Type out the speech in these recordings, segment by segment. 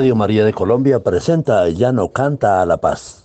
Radio María de Colombia presenta Ya no canta a la paz.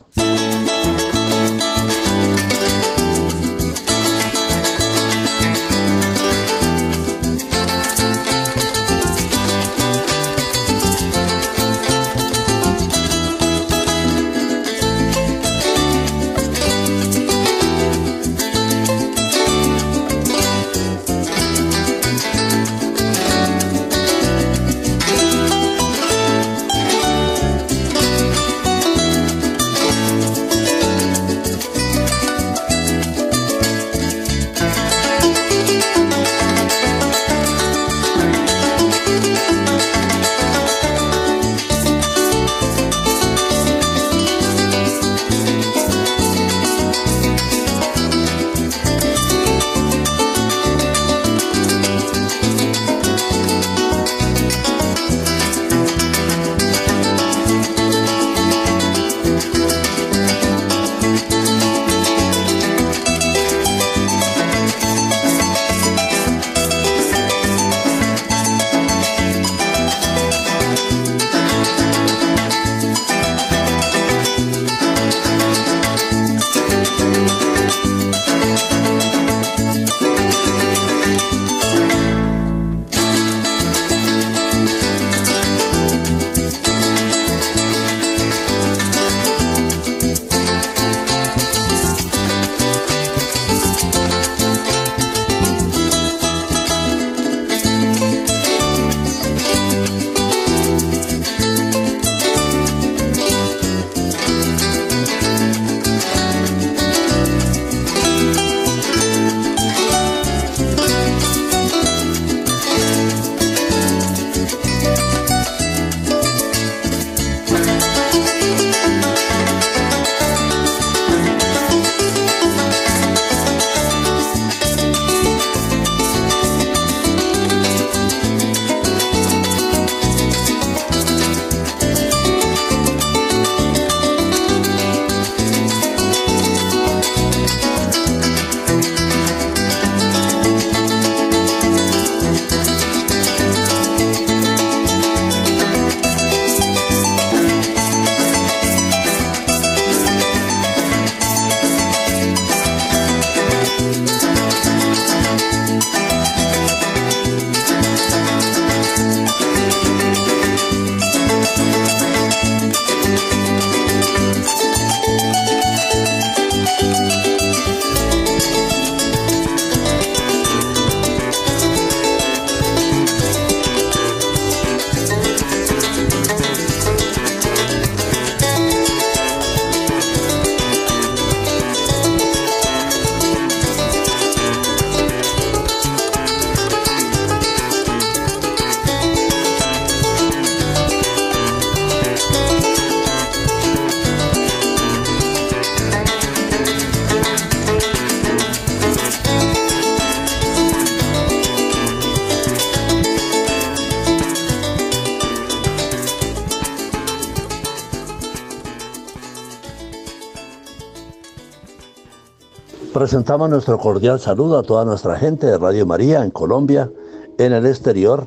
Presentamos nuestro cordial saludo a toda nuestra gente de Radio María en Colombia, en el exterior,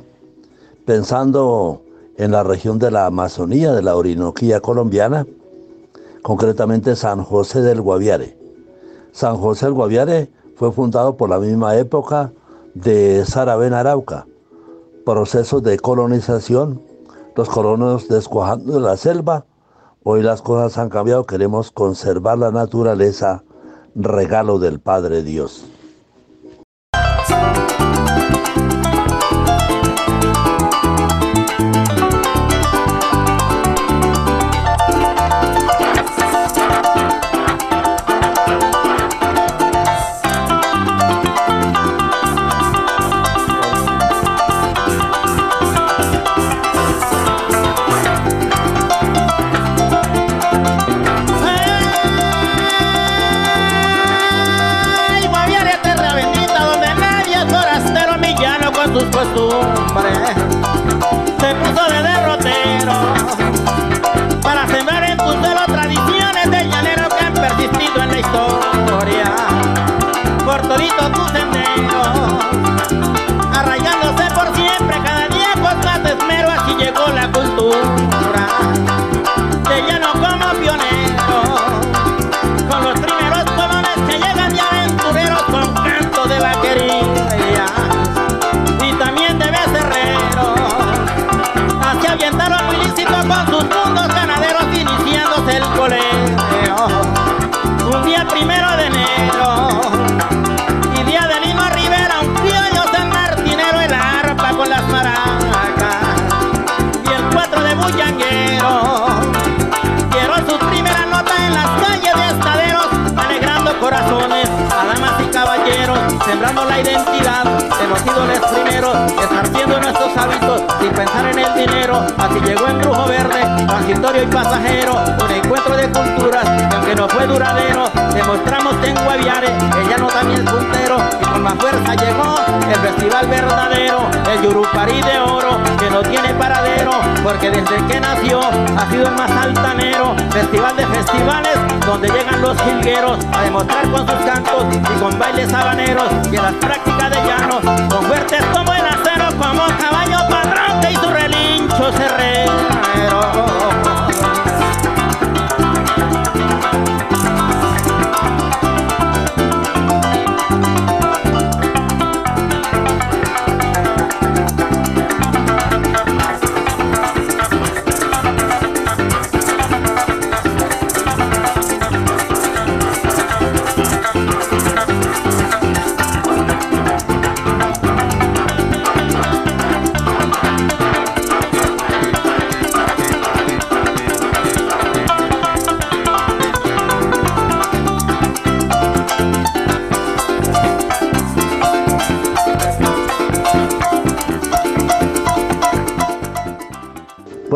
pensando en la región de la Amazonía, de la Orinoquía colombiana, concretamente San José del Guaviare. San José del Guaviare fue fundado por la misma época de Saravén Arauca, procesos de colonización, los colonos descuajando de la selva. Hoy las cosas han cambiado, queremos conservar la naturaleza regalo del Padre Dios. amor Primeros, esparciendo nuestros hábitos sin pensar en el dinero. Así llegó el brujo verde, transitorio y pasajero, un encuentro de culturas que aunque no fue duradero, demostramos en Guaviare ella no también es puntero y con más fuerza llegó el festival verdadero, el Yurupari de oro porque desde que nació ha sido el más altanero, festival de festivales donde llegan los jilgueros a demostrar con sus cantos y con bailes habaneros y las prácticas de llanos, con fuertes como el acero, como caballo padrón y su relincho cerrero.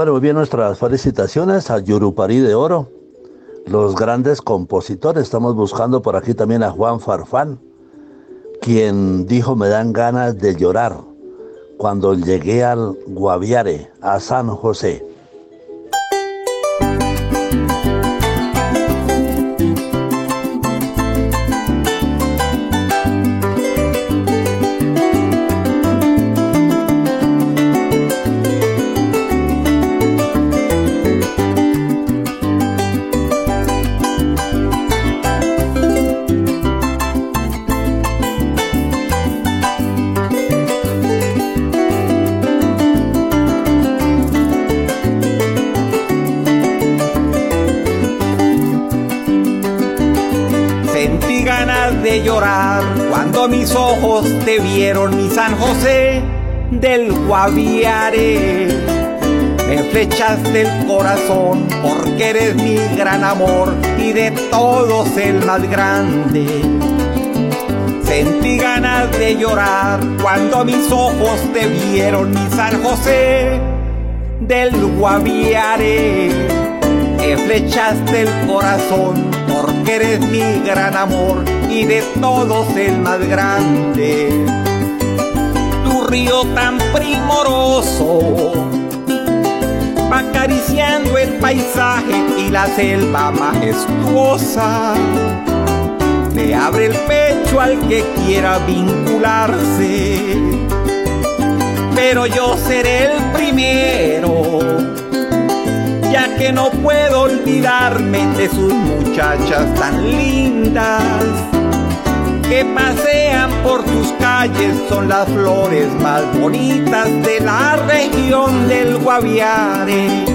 Bueno, muy bien, nuestras felicitaciones a Yurupari de Oro, los grandes compositores. Estamos buscando por aquí también a Juan Farfán, quien dijo me dan ganas de llorar cuando llegué al Guaviare, a San José. Mis ojos te vieron, mi San José del Guaviare. Me flechaste el corazón porque eres mi gran amor y de todos el más grande. Sentí ganas de llorar cuando mis ojos te vieron, mi San José del Guaviare. Me flechaste el corazón porque eres mi gran amor y de todos el más grande. Tu río tan primoroso va acariciando el paisaje y la selva majestuosa. Me abre el pecho al que quiera vincularse, pero yo seré el primero ya que no puedo olvidarme de sus muchachas tan lindas que pasean por tus calles son las flores más bonitas de la región del Guaviare.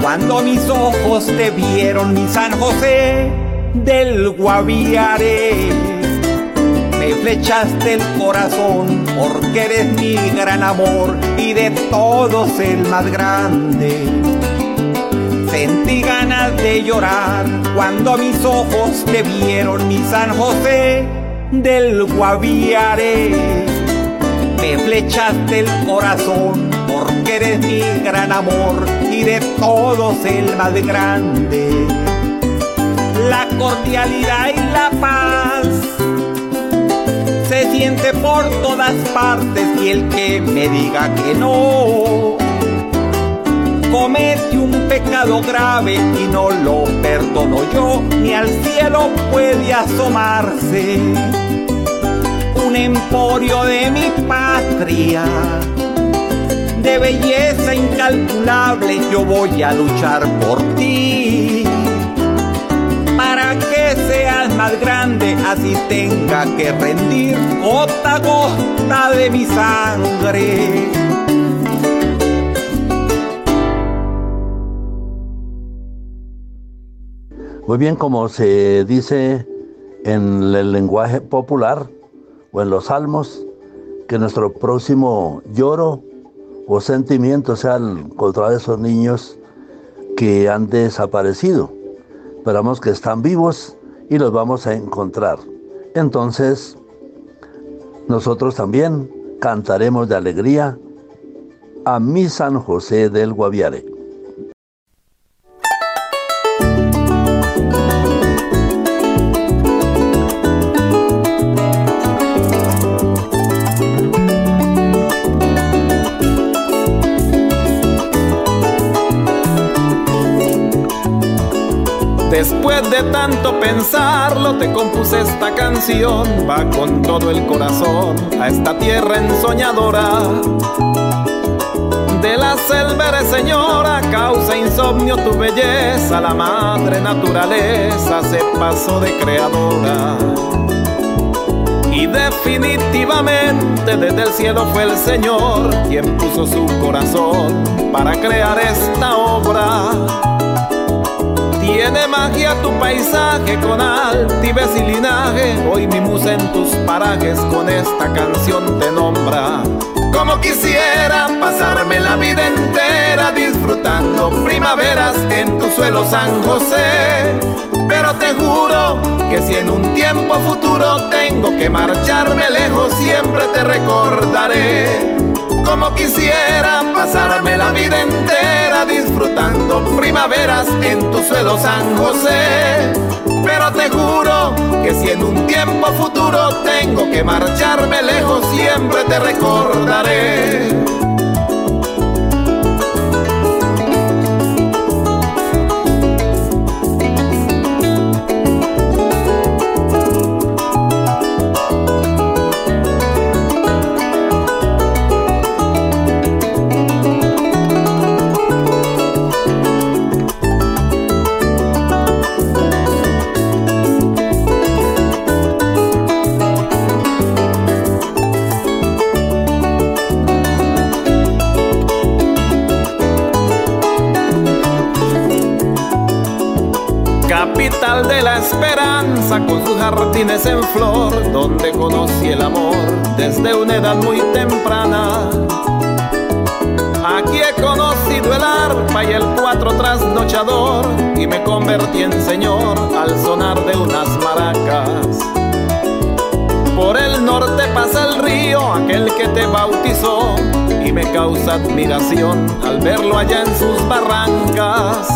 Cuando mis ojos te vieron, mi San José del Guaviare. Me flechaste el corazón porque eres mi gran amor y de todos el más grande. Sentí ganas de llorar cuando mis ojos te vieron, mi San José del Guaviare. Me flechaste el corazón porque eres mi gran amor de todos el más grande. La cordialidad y la paz se siente por todas partes y el que me diga que no comete un pecado grave y no lo perdono yo, ni al cielo puede asomarse. Un emporio de mi patria de belleza incalculable, yo voy a luchar por ti. Para que seas más grande, así tenga que rendir gota a gota de mi sangre. Muy bien, como se dice en el lenguaje popular o en los salmos, que nuestro próximo lloro o sentimiento sea contra esos niños que han desaparecido. Esperamos que están vivos y los vamos a encontrar. Entonces, nosotros también cantaremos de alegría a mi San José del Guaviare. De tanto pensarlo, te compuse esta canción. Va con todo el corazón a esta tierra ensoñadora. De la selva señora, causa insomnio tu belleza. La madre naturaleza se pasó de creadora. Y definitivamente desde el cielo fue el Señor quien puso su corazón para crear esta obra tiene magia tu paisaje con altivez y linaje. Hoy mi musa en tus parajes con esta canción te nombra. Como quisiera pasarme la vida entera disfrutando primaveras en tu suelo San José. Pero te juro que si en un tiempo futuro tengo que marcharme lejos, siempre te recordaré como quisiera pasarme la vida entera disfrutando primaveras en tu suelo San José. Pero te juro que si en un tiempo futuro tengo que marcharme lejos, siempre te recordaré. Admiración al verlo allá en sus barrancas.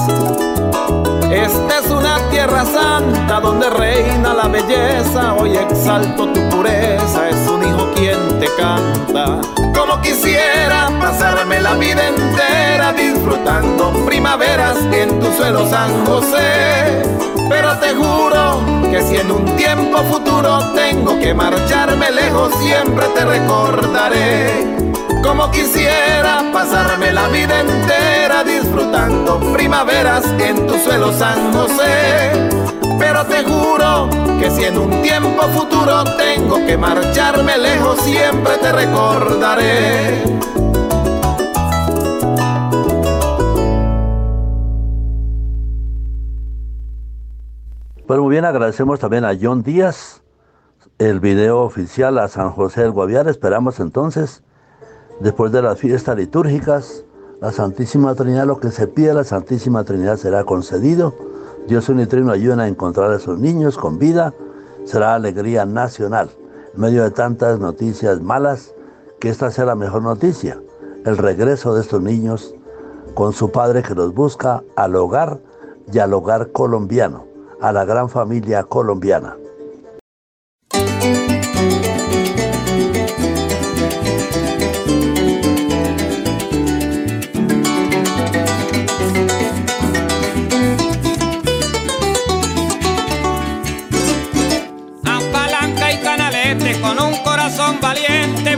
Esta es una tierra santa donde reina la belleza. Hoy exalto tu pureza, es un hijo quien te canta. Como quisiera pasarme la vida entera disfrutando primaveras en tu suelo San José. Pero te juro que si en un tiempo futuro tengo que marcharme lejos, siempre te recordaré como quisiera pasarme la vida entera disfrutando primaveras en tu suelo San José. Pero te juro que si en un tiempo futuro tengo que marcharme lejos, siempre te recordaré. Bueno, muy bien, agradecemos también a John Díaz el video oficial a San José del Guaviare. Esperamos entonces Después de las fiestas litúrgicas, la Santísima Trinidad, lo que se pide a la Santísima Trinidad será concedido. Dios unitrino ayuda a encontrar a esos niños con vida. Será alegría nacional. En medio de tantas noticias malas, que esta sea la mejor noticia. El regreso de estos niños con su padre que los busca al hogar y al hogar colombiano, a la gran familia colombiana.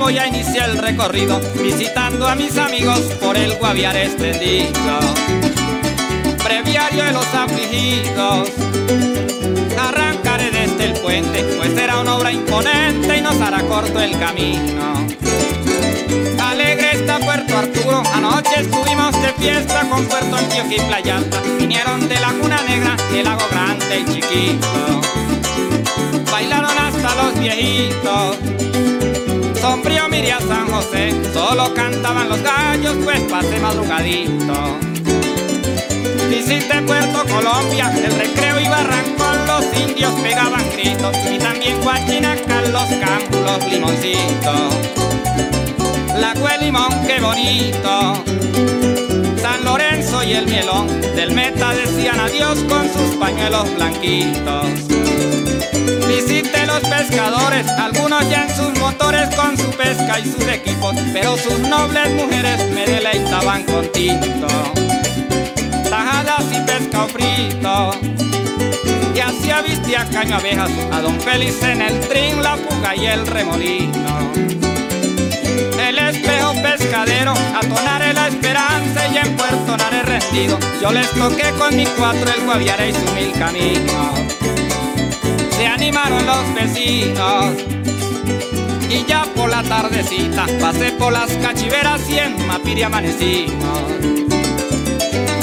Voy a iniciar el recorrido, visitando a mis amigos por el Guaviare extendido. Breviario de los afligidos, arrancaré desde el puente, pues será una obra imponente y nos hará corto el camino. Alegre está Puerto Arturo, anoche estuvimos de fiesta con Puerto Antioquia y Playa Alta. Vinieron de Laguna Negra, el lago grande y chiquito. Bailaron hasta los viejitos. Sombrío miría San José, solo cantaban los gallos, pues pasé madrugadito. Visité Puerto Colombia, el recreo y barranco, los indios pegaban gritos y también Guachinaca, los campos, los limoncitos. La Limón, qué bonito. San Lorenzo y el mielón, del meta decían adiós con sus pañuelos blanquitos. Visité los pescadores, algunos ya en sus y sus equipos, pero sus nobles mujeres me deleitaban con tinto tajadas y pescado frito. Y así a caño abejas a don Félix en el trin, la fuga y el remolino. El espejo pescadero, a la esperanza y en Puerto Nare rendido. Yo les toqué con mi cuatro el guaviare y su mil caminos. Se animaron los vecinos. Y ya por la tardecita pasé por las cachiveras y en Mapiri amanecimos.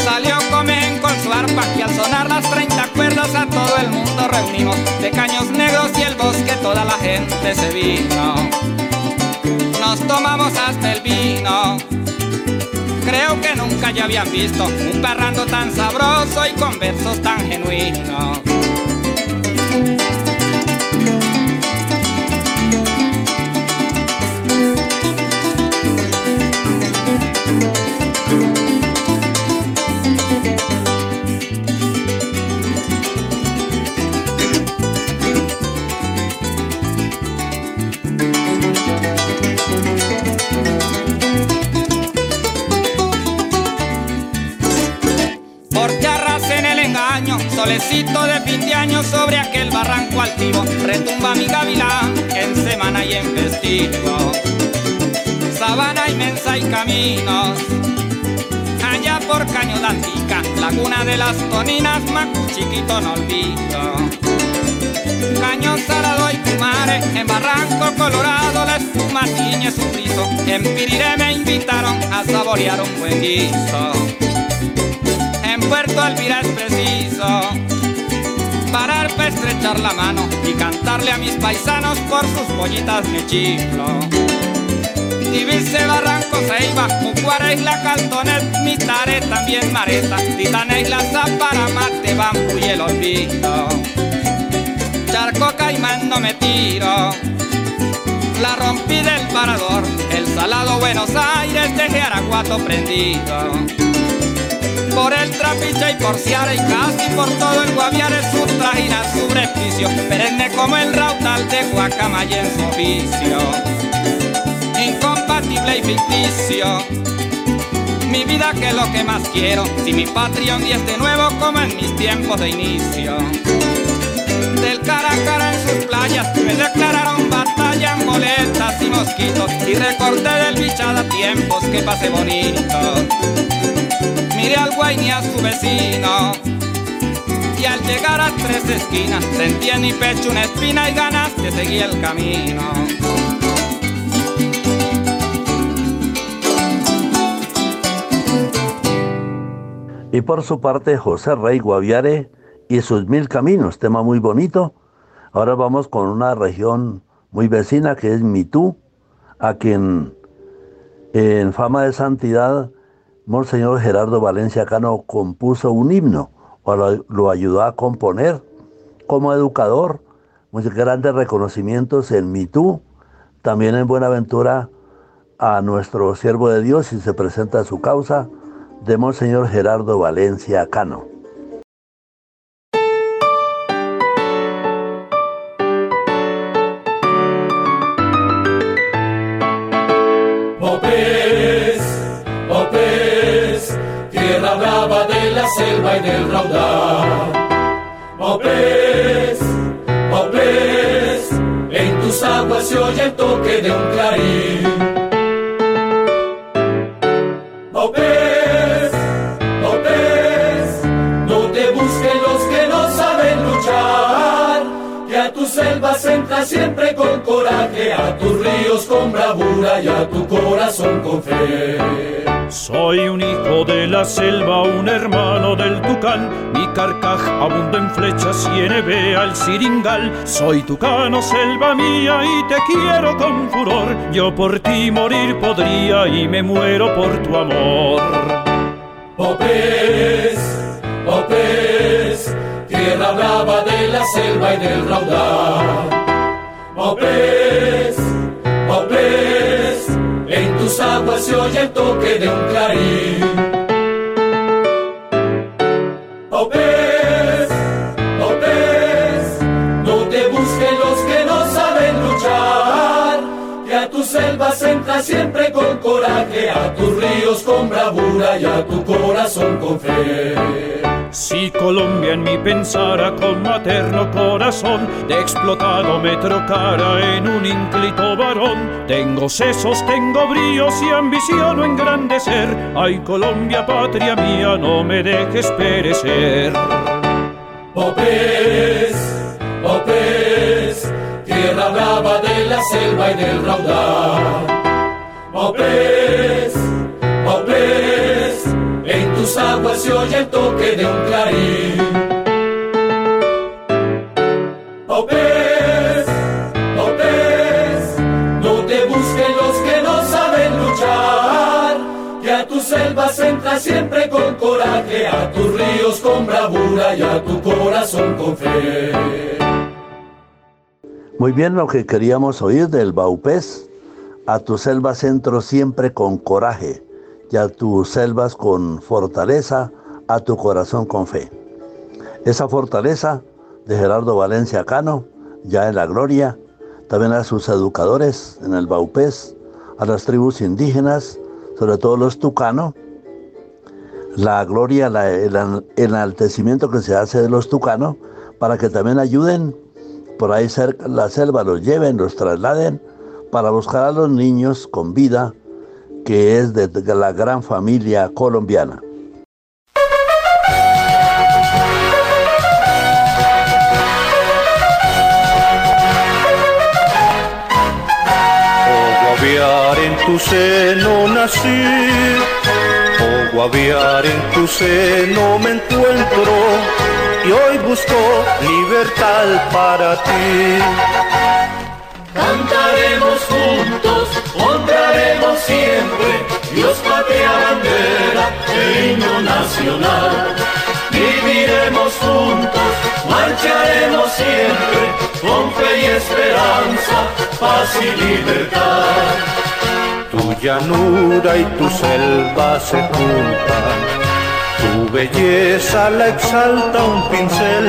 Salió Comen con su arpa y al sonar las 30 cuerdas a todo el mundo reunimos. De caños negros y el bosque toda la gente se vino. Nos tomamos hasta el vino. Creo que nunca ya habían visto un parrando tan sabroso y con versos tan genuinos. De fin de sobre aquel barranco altivo, retumba mi gavilán en semana y en festivo. Sabana inmensa y caminos, allá por Caño de Antica, laguna de las Toninas, Macu chiquito no olvido. Caño Salado y Cumare, en Barranco Colorado la espuma tiñe su friso, en Piriré me invitaron a saborear un buen guiso. Puerto Alvira es preciso parar para estrechar la mano y cantarle a mis paisanos por sus pollitas me chiflo. Divice Barranco Ceiba, Mucuara Isla Caltonet, Mitare también Mareta, Titana Isla Zapara, Mate, Bambu y el Olvido. Charco Caimán no me tiro, la rompí del parador, el salado Buenos Aires dejé Araguato prendido por el trapiche y por Ciara y casi por todo el Guaviare su trajina, su beneficio, perenne como el rautal de Guacamaya en su oficio. Incompatible y ficticio, mi vida que es lo que más quiero, si mi patria un día es de nuevo como en mis tiempos de inicio. Del cara a cara en sus playas me declararon batalla en boletas y mosquitos. Y recorté del bichada tiempos que pasé bonito miré al guay a su vecino. Y al llegar a tres esquinas, sentí en mi pecho una espina y ganas de seguir el camino. Y por su parte, José Rey Guaviare y sus mil caminos, tema muy bonito. Ahora vamos con una región muy vecina que es Mitú, a quien en fama de santidad Monseñor Gerardo Valencia Cano compuso un himno, o lo, ayudó a componer como educador. Muchos grandes reconocimientos en Mitú, también en Buenaventura a nuestro siervo de Dios y se presenta su causa de Monseñor Gerardo Valencia Cano. Del raudal. Oh pez, oh en tus aguas se oye el toque de un clarín. Popes, Popes, no te busquen los que no saben luchar, que a tus selvas entra siempre con coraje, a tus ríos con bravura y a tu corazón con fe. Soy un hijo de la selva, un hermano del tucán. Mi carcaj abunda en flechas y en al siringal. Soy tucano, selva mía, y te quiero con furor. Yo por ti morir podría y me muero por tu amor. Popes, Popes, tierra brava de la selva y del raudal. Popes, Popes tus aguas se oye el toque de un clarín. Selvas entra siempre con coraje, a tus ríos con bravura y a tu corazón con fe. Si Colombia en mi pensara con materno corazón, de explotado me trocara en un ínclito varón. Tengo sesos, tengo bríos y ambiciono engrandecer. Ay, Colombia, patria mía, no me dejes perecer. Popes, Popes, tierra brava de la selva y del raudal. Popes, Popes, tus aguas se oye el toque de un clarín. Oh pez, no te busquen los que no saben luchar, que a tus selvas entra siempre con coraje, a tus ríos con bravura y a tu corazón con fe. Muy bien lo que queríamos oír del Baupés, a tu selva entro siempre con coraje y a tus selvas con fortaleza, a tu corazón con fe. Esa fortaleza de Gerardo Valencia Cano, ya en la gloria, también a sus educadores en el Baupés, a las tribus indígenas, sobre todo los tucanos, la gloria, el enaltecimiento que se hace de los tucanos, para que también ayuden por ahí cerca la selva, los lleven, los trasladen, para buscar a los niños con vida, que es de la gran familia colombiana. Oh guaviar en tu seno nací, oh guaviar en tu seno me encuentro y hoy busco libertad para ti. Cantaremos juntos, honraremos siempre, Dios patria bandera himno nacional. Viviremos juntos, marcharemos siempre, con fe y esperanza, paz y libertad. Tu llanura y tu selva se juntan, tu belleza la exalta un pincel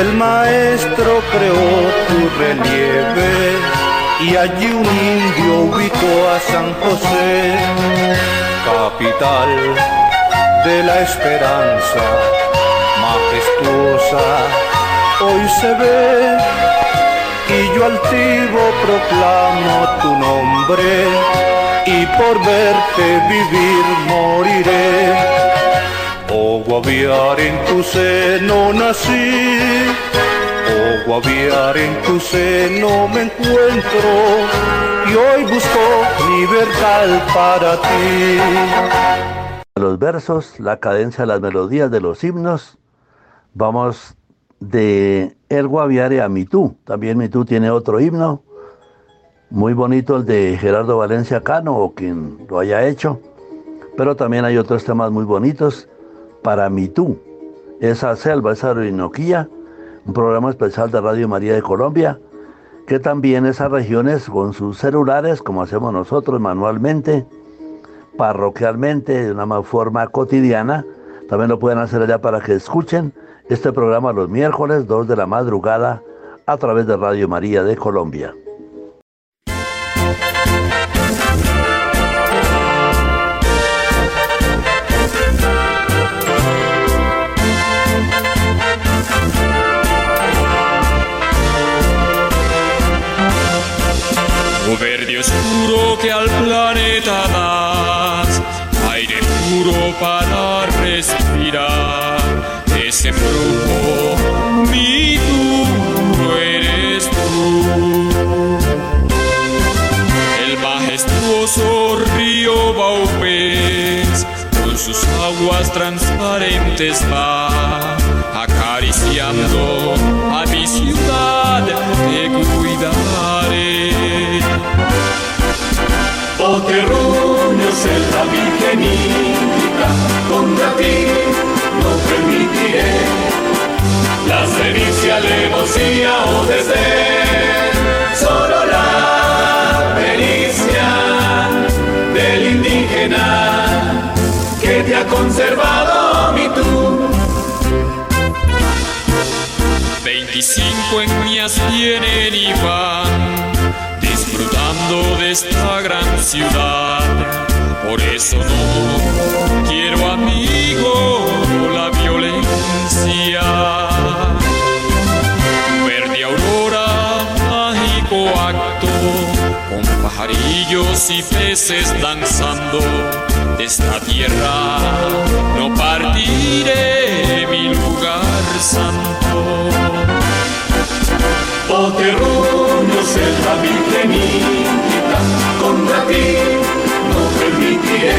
el maestro creó tu relieve y allí un indio ubicó a San José, capital de la esperanza majestuosa. Hoy se ve y yo altivo proclamo tu nombre y por verte vivir moriré Oh guaviar en tu seno nací, oh guaviar en tu seno me encuentro y hoy busco libertad para ti. Los versos, la cadencia, las melodías de los himnos, vamos de El Guaviare a Mitú. También Mitú tiene otro himno, muy bonito el de Gerardo Valencia Cano o quien lo haya hecho, pero también hay otros temas muy bonitos para tú, esa selva, esa Orinoquía, un programa especial de Radio María de Colombia, que también esas regiones con sus celulares, como hacemos nosotros manualmente, parroquialmente, de una forma cotidiana, también lo pueden hacer allá para que escuchen este programa los miércoles 2 de la madrugada a través de Radio María de Colombia. Oscuro que al planeta das seguro para respirar. Ese embrujo, mi duro eres tú. El majestuoso río Baupés, con sus aguas transparentes va acariciando conservado mi tú. 25 enmias tienen y van disfrutando de esta gran ciudad. Por eso no quiero amigo la pajarillos y peces danzando. De esta tierra no partiré mi lugar santo. Oh terruños, la virgenita, contra ti no permitiré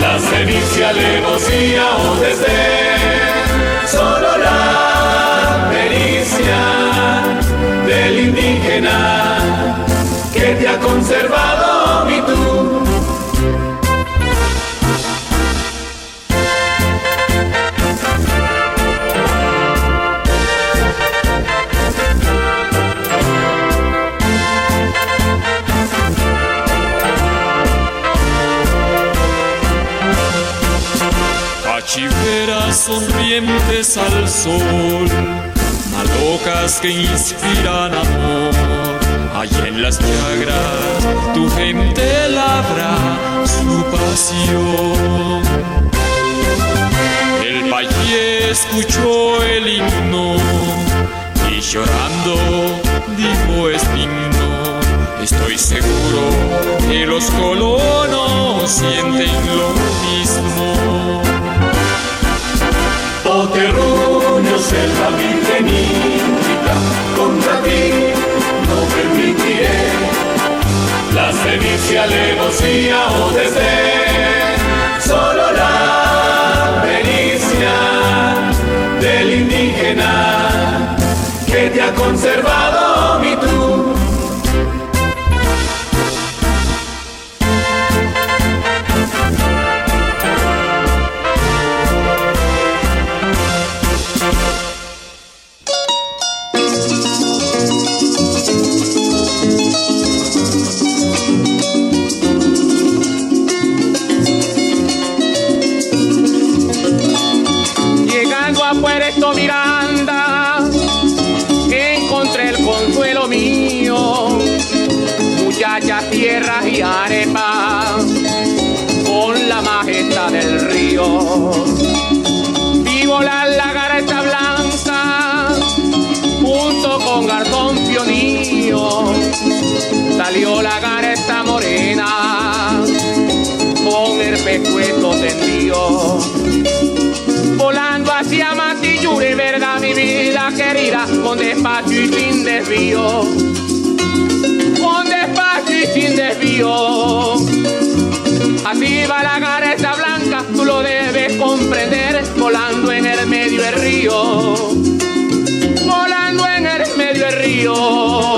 la sevicia, alevosía o desdén, solo la pericia del indígena ha conservado mi tú. Chiveras sonrientes al sol, malocas que inspiran amor. Allá en las llagras tu gente labra su pasión. El valle escuchó el himno y llorando dijo Espino. Estoy seguro que los colonos sienten lo mismo. Oh terruños, la virgenita, contra ti no permitiré la sevicia, alevosía o desdén, solo la pericia del indígena que te ha conservado mi Puerto Miranda, encontré el consuelo mío. Muchachas, tierras y arepas, desvío, con despacio y sin desvío. Así va la gareta blanca, tú lo debes comprender, volando en el medio del río, volando en el medio del río.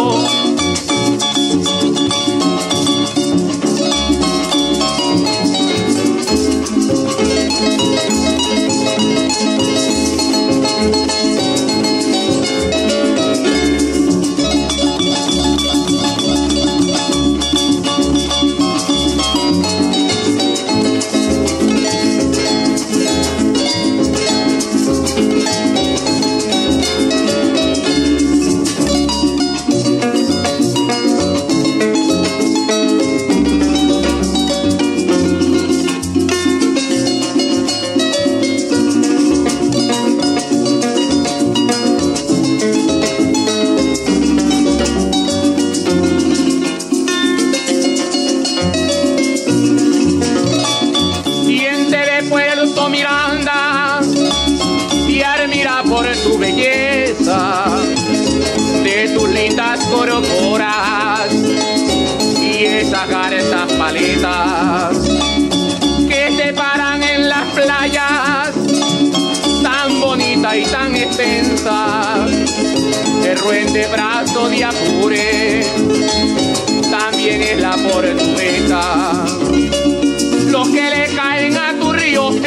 Belleza, de tus lindas corocoras y esas garetas paletas que te paran en las playas tan bonitas y tan extensas. El ruente brazo de Apure también es la portuguesa. Los que le caen a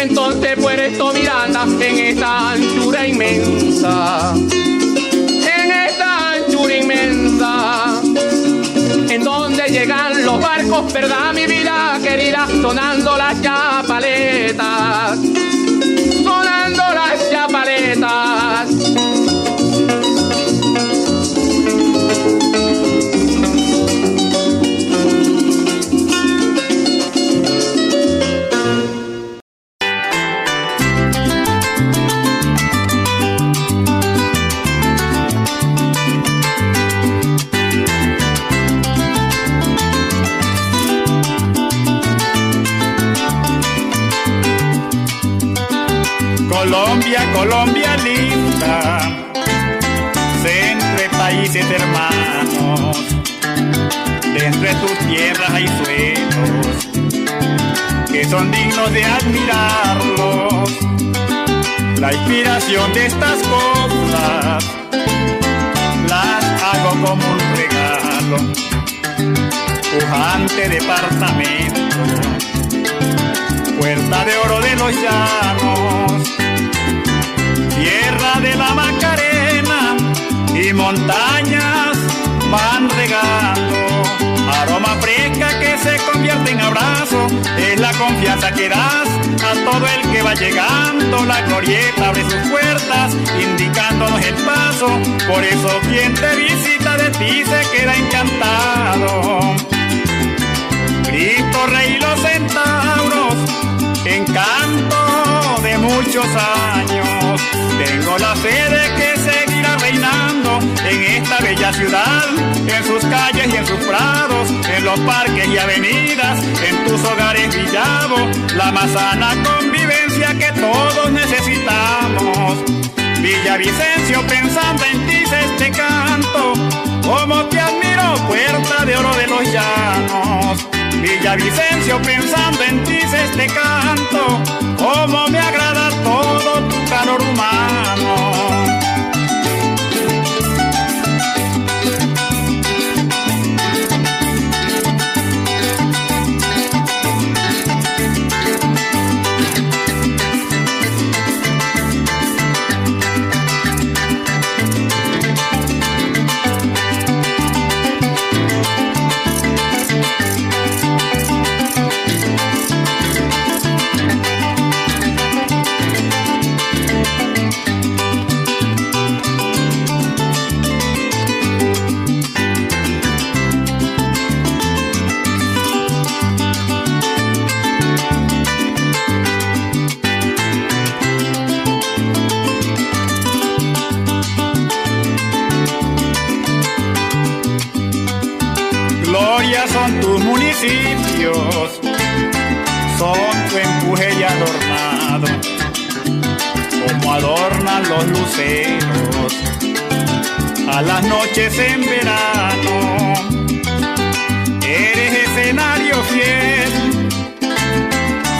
entonces Puerto Miranda en esta anchura inmensa. En esta anchura inmensa. En donde llegan los barcos, verdad mi vida querida, sonando las chapaletas. Sonando las chapaletas. Colombia, linda, entre países hermanos, de entre tus tierras hay suelos que son dignos de admirarlos. La inspiración de estas cosas las hago como un regalo, pujante departamento, puerta de oro de los llanos la Macarena y montañas van regando. Aroma fresca que se convierte en abrazo, es la confianza que das a todo el que va llegando. La glorieta abre sus puertas, indicándonos el paso. Por eso quien te visita de ti se queda encantado. Cristo Rey los centauros, encanto de muchos años. Tengo la fe de que seguirá reinando en esta bella ciudad, en sus calles y en sus prados, en los parques y avenidas, en tus hogares Villavo, la más sana convivencia que todos necesitamos. Villavicencio, pensando en ti se este canto, como te admiro, puerta de oro de los llanos. Villavicencio, pensando en ti se este canto, como me agrada todo tu calor humano. Son tus municipios, son tu empuje y adornado, como adornan los luceros a las noches en verano. Eres escenario fiel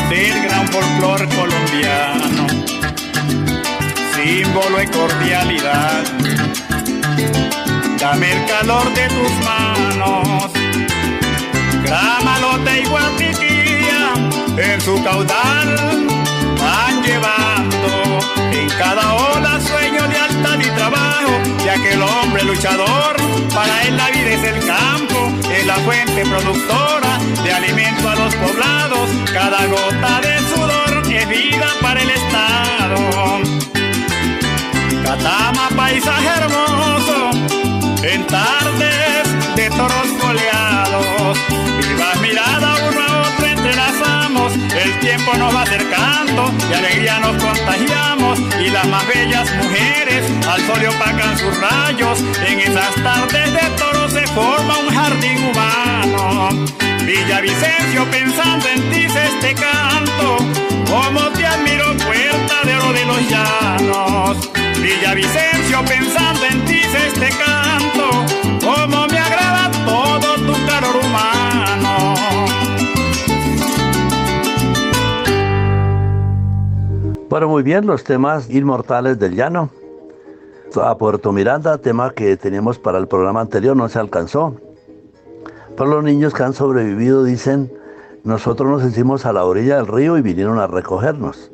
del gran folclor colombiano, símbolo de cordialidad. Dame el calor de tus manos, Gramalote y Guapiquía en su caudal van llevando. En cada ola sueño de alta y trabajo, ya que el hombre luchador, para él la vida es el campo, es la fuente productora de alimento a los poblados, cada gota de sudor es vida para el Estado. Catama, paisaje hermoso, en tardes de toros coleados. vivas la mirada uno a otro entrelazamos, el tiempo nos va acercando, de alegría nos contagiamos. Y las más bellas mujeres al sol opacan sus rayos. En esas tardes de toros se forma un jardín humano. Villavicencio, pensando en ti, se este canto. Como te admiro, puerta de oro de los llanos. Villavicencio, pensando en ti, se este canto. Bueno, muy bien, los temas inmortales del llano. A Puerto Miranda, tema que teníamos para el programa anterior, no se alcanzó. Pero los niños que han sobrevivido dicen, nosotros nos hicimos a la orilla del río y vinieron a recogernos.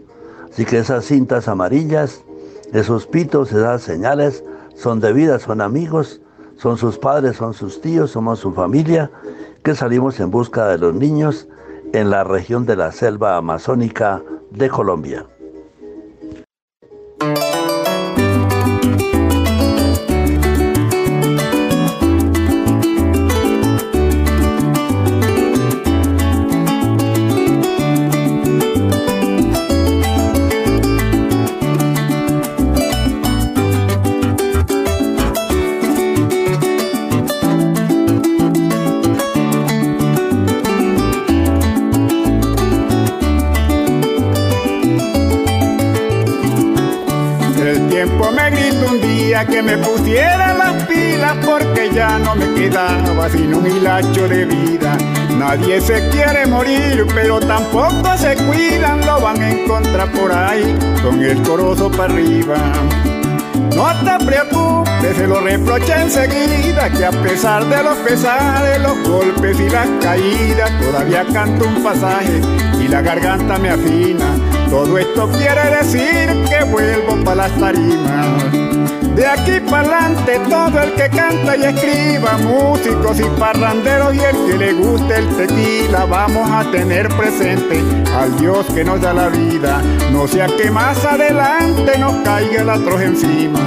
Así que esas cintas amarillas, esos pitos, esas señales son de vida, son amigos son sus padres, son sus tíos, somos su familia, que salimos en busca de los niños en la región de la selva amazónica de Colombia. Sino un hilacho de vida. Nadie se quiere morir, pero tampoco se cuidan, lo van a encontrar por ahí con el corozo para arriba. No te preocupes, se lo reproché enseguida, que a pesar de los pesares, los golpes y las caídas, todavía canto un pasaje y la garganta me afina. Todo esto quiere decir que vuelvo para las tarimas. De aquí para adelante todo el que canta y escriba, músicos y parranderos y el que le guste el tequila, vamos a tener presente al Dios que nos da la vida, no sea que más adelante nos caiga el atroz encima.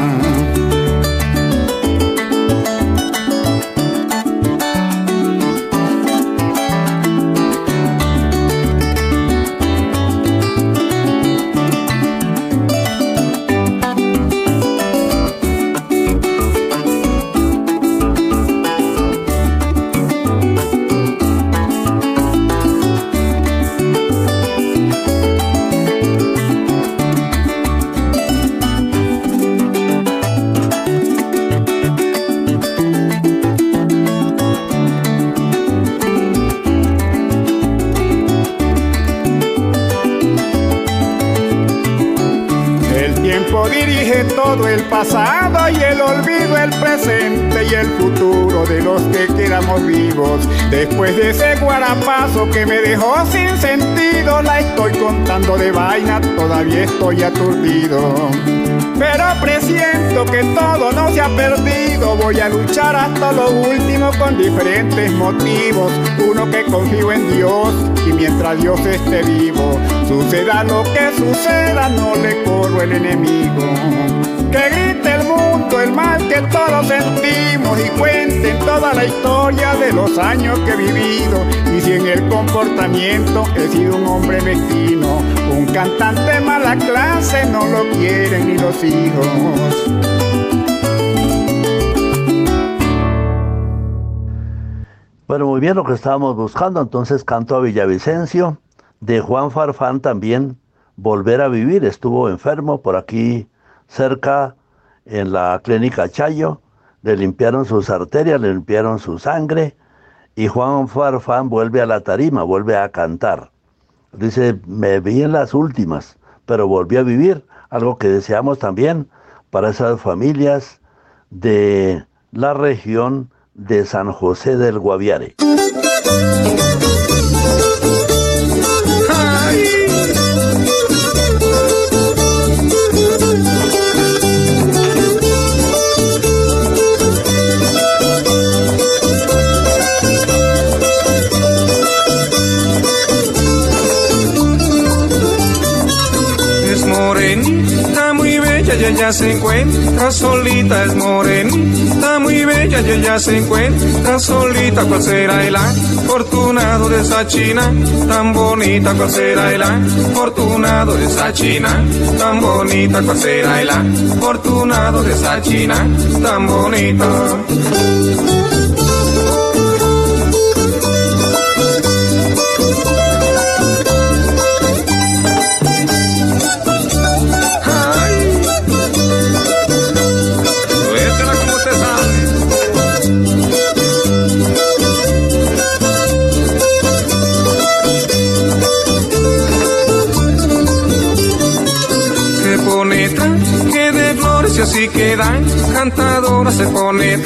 Estoy aturdido. Pero presiento que todo no se ha perdido, voy a luchar hasta lo último con diferentes motivos. Uno que confío en Dios y mientras Dios esté vivo, suceda lo que suceda, no le corro el enemigo. Que grite el mal que todos sentimos y cuenten toda la historia de los años que he vivido. Y si en el comportamiento he sido un hombre mezquino, un cantante mala clase, no lo quieren ni los hijos. Bueno, muy bien lo que estábamos buscando, entonces canto a Villavicencio, de Juan Farfán también, Volver a Vivir, estuvo enfermo por aquí cerca en la clínica Chayo, le limpiaron sus arterias, le limpiaron su sangre y Juan Farfán vuelve a la tarima, vuelve a cantar. Dice, me vi en las últimas, pero volví a vivir, algo que deseamos también para esas familias de la región de San José del Guaviare. Ella se encuentra solita, es morenita, muy bella y ella se encuentra solita. ¿Cuál será el afortunado de esa china tan bonita? ¿Cuál será el afortunado de esa china tan bonita? ¿Cuál será el afortunado de esa china tan bonita? Queda, cantadora se pone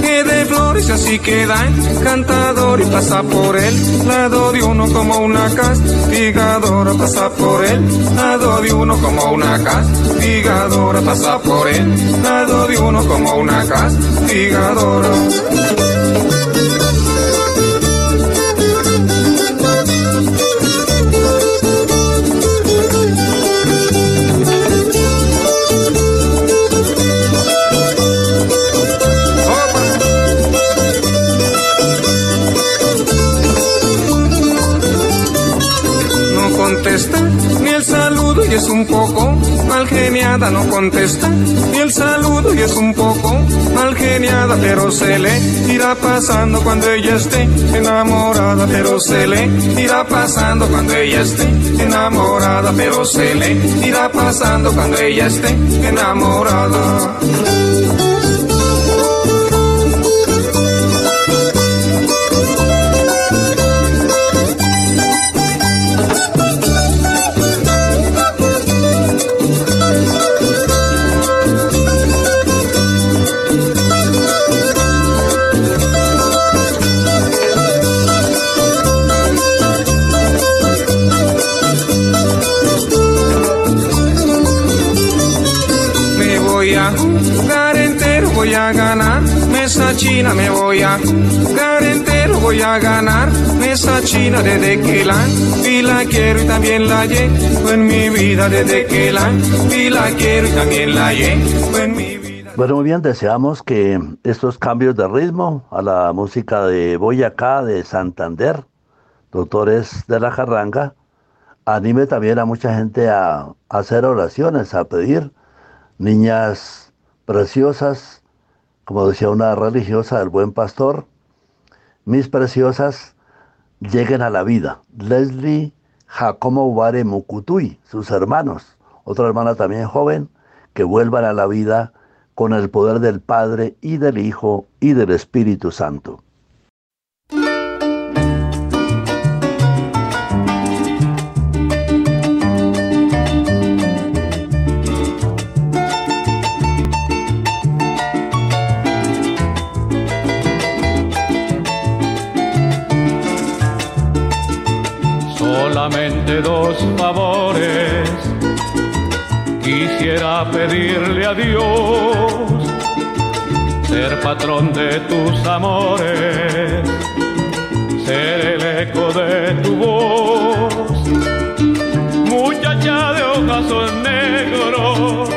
que de flores y así queda, cantador y pasa por el lado de uno como una castigadora, pasa por el lado de uno como una castigadora, pasa por el lado de uno como una castigadora. Y es un poco mal geniada, no contesta ni el saludo y es un poco mal geniada, pero se le irá pasando cuando ella esté enamorada, pero se le irá pasando cuando ella esté enamorada, pero se le irá pasando cuando ella esté enamorada. Entero, voy a ganar esa china desde que la la quiero y también la llevo en mi vida desde que la la quiero y también la llevo en mi vida. Bueno, muy bien, deseamos que estos cambios de ritmo a la música de Boyacá, de Santander, doctores de la Carranga, anime también a mucha gente a hacer oraciones, a pedir niñas preciosas como decía una religiosa del buen pastor, mis preciosas lleguen a la vida. Leslie Jacomo Ubare Mukutui, sus hermanos, otra hermana también joven, que vuelvan a la vida con el poder del Padre y del Hijo y del Espíritu Santo. Quisiera pedirle a Dios ser patrón de tus amores, ser el eco de tu voz. Muchacha de ojos negros,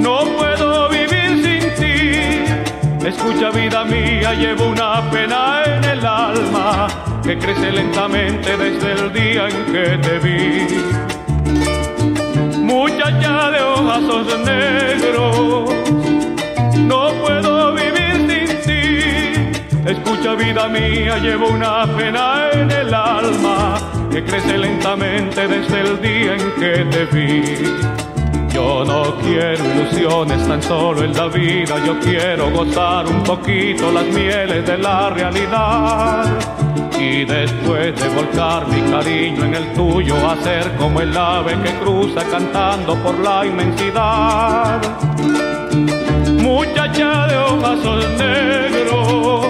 no puedo vivir sin ti. Escucha vida mía, llevo una pena en el alma que crece lentamente desde el día en que te vi. Muchacha de ojos negros, no puedo vivir sin ti. Escucha vida mía, llevo una pena en el alma que crece lentamente desde el día en que te vi. Yo no quiero ilusiones tan solo en la vida, yo quiero gozar un poquito las mieles de la realidad y después de volcar mi cariño en el tuyo, hacer como el ave que cruza cantando por la inmensidad. Muchacha de ojos negros,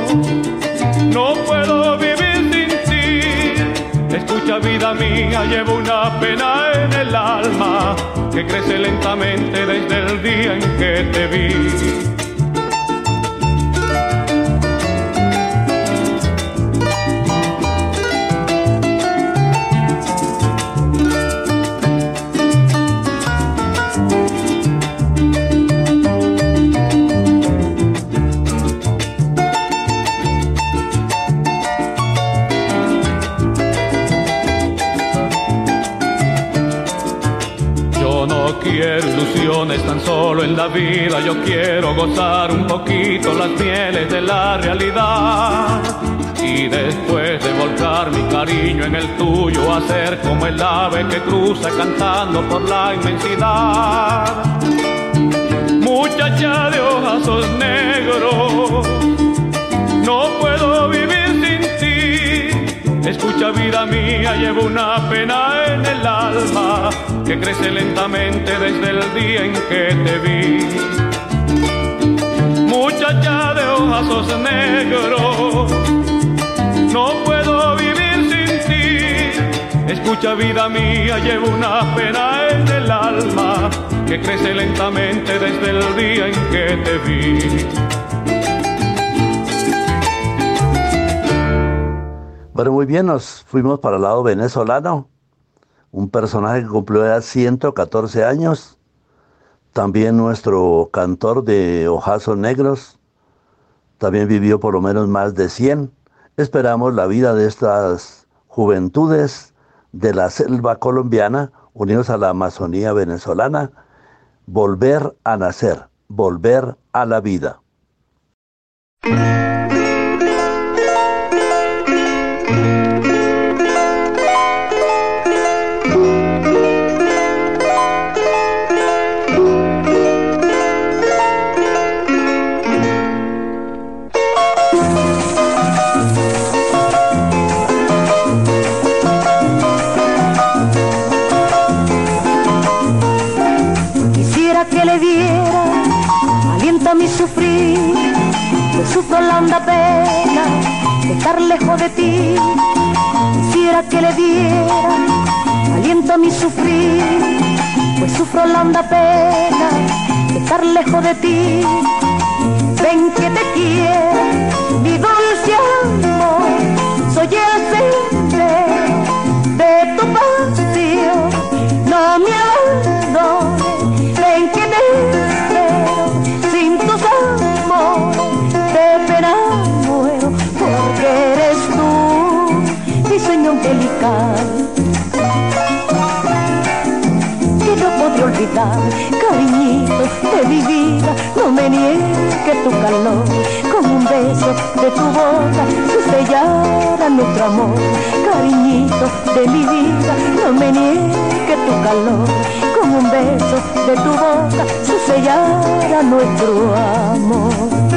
no puedo vivir sin ti. Escucha vida mía, llevo una pena en el alma que crece lentamente desde el día en que te vi. En la vida, yo quiero gozar un poquito las mieles de la realidad. Y después de volcar mi cariño en el tuyo, hacer como el ave que cruza cantando por la inmensidad. Muchacha de ojos negros, no puedo vivir Escucha vida mía, llevo una pena en el alma que crece lentamente desde el día en que te vi. Muchacha de ojos negros, no puedo vivir sin ti. Escucha vida mía, llevo una pena en el alma que crece lentamente desde el día en que te vi. Bueno, muy bien, nos fuimos para el lado venezolano. Un personaje que cumplió ya 114 años. También nuestro cantor de Ojazos Negros. También vivió por lo menos más de 100. Esperamos la vida de estas juventudes de la selva colombiana unidos a la Amazonía venezolana. Volver a nacer, volver a la vida. Estar lejos de ti. Quisiera que le diera aliento a mi sufrir, pues sufro la honda pena de estar lejos de ti. Ven que te quiero, mi dulce amor, soy el sendero de tu patio, no me abandones, que no podré olvidar cariñito de mi vida. No me niegue tu calor con un beso de tu boca se sellara nuestro amor. Cariñito de mi vida no me niegue tu calor con un beso de tu boca se sellara nuestro amor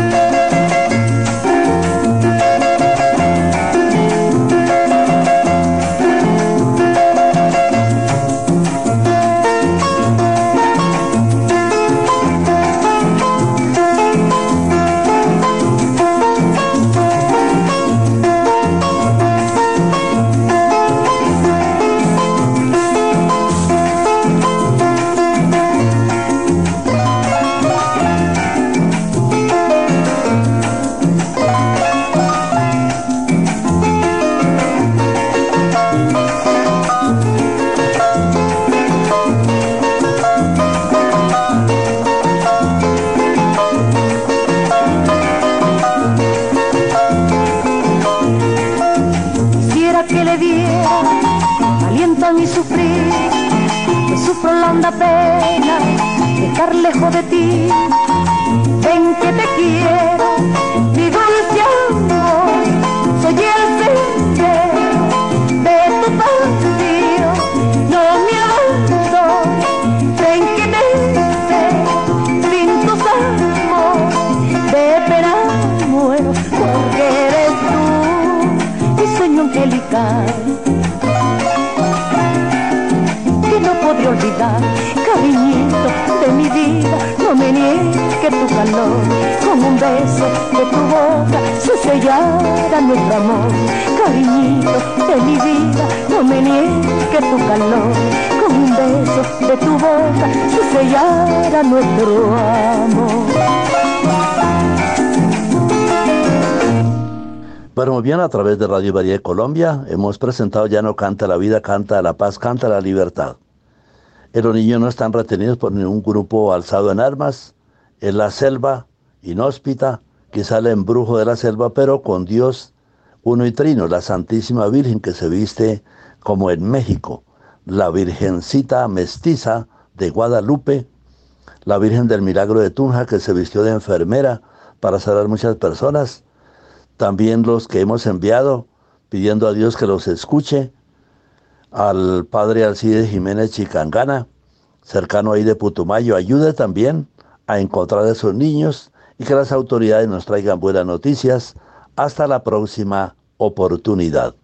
bien, a través de Radio María de Colombia hemos presentado Ya no canta la vida, canta la paz, canta la libertad. Los niños no están retenidos por ningún grupo alzado en armas. Es la selva inhóspita, quizá el embrujo de la selva, pero con Dios uno y trino, la Santísima Virgen que se viste como en México, la Virgencita mestiza de Guadalupe, la Virgen del Milagro de Tunja que se vistió de enfermera para salvar muchas personas, también los que hemos enviado, pidiendo a Dios que los escuche, al padre Alcides Jiménez Chicangana, cercano ahí de Putumayo, ayude también a encontrar a esos niños y que las autoridades nos traigan buenas noticias. Hasta la próxima oportunidad.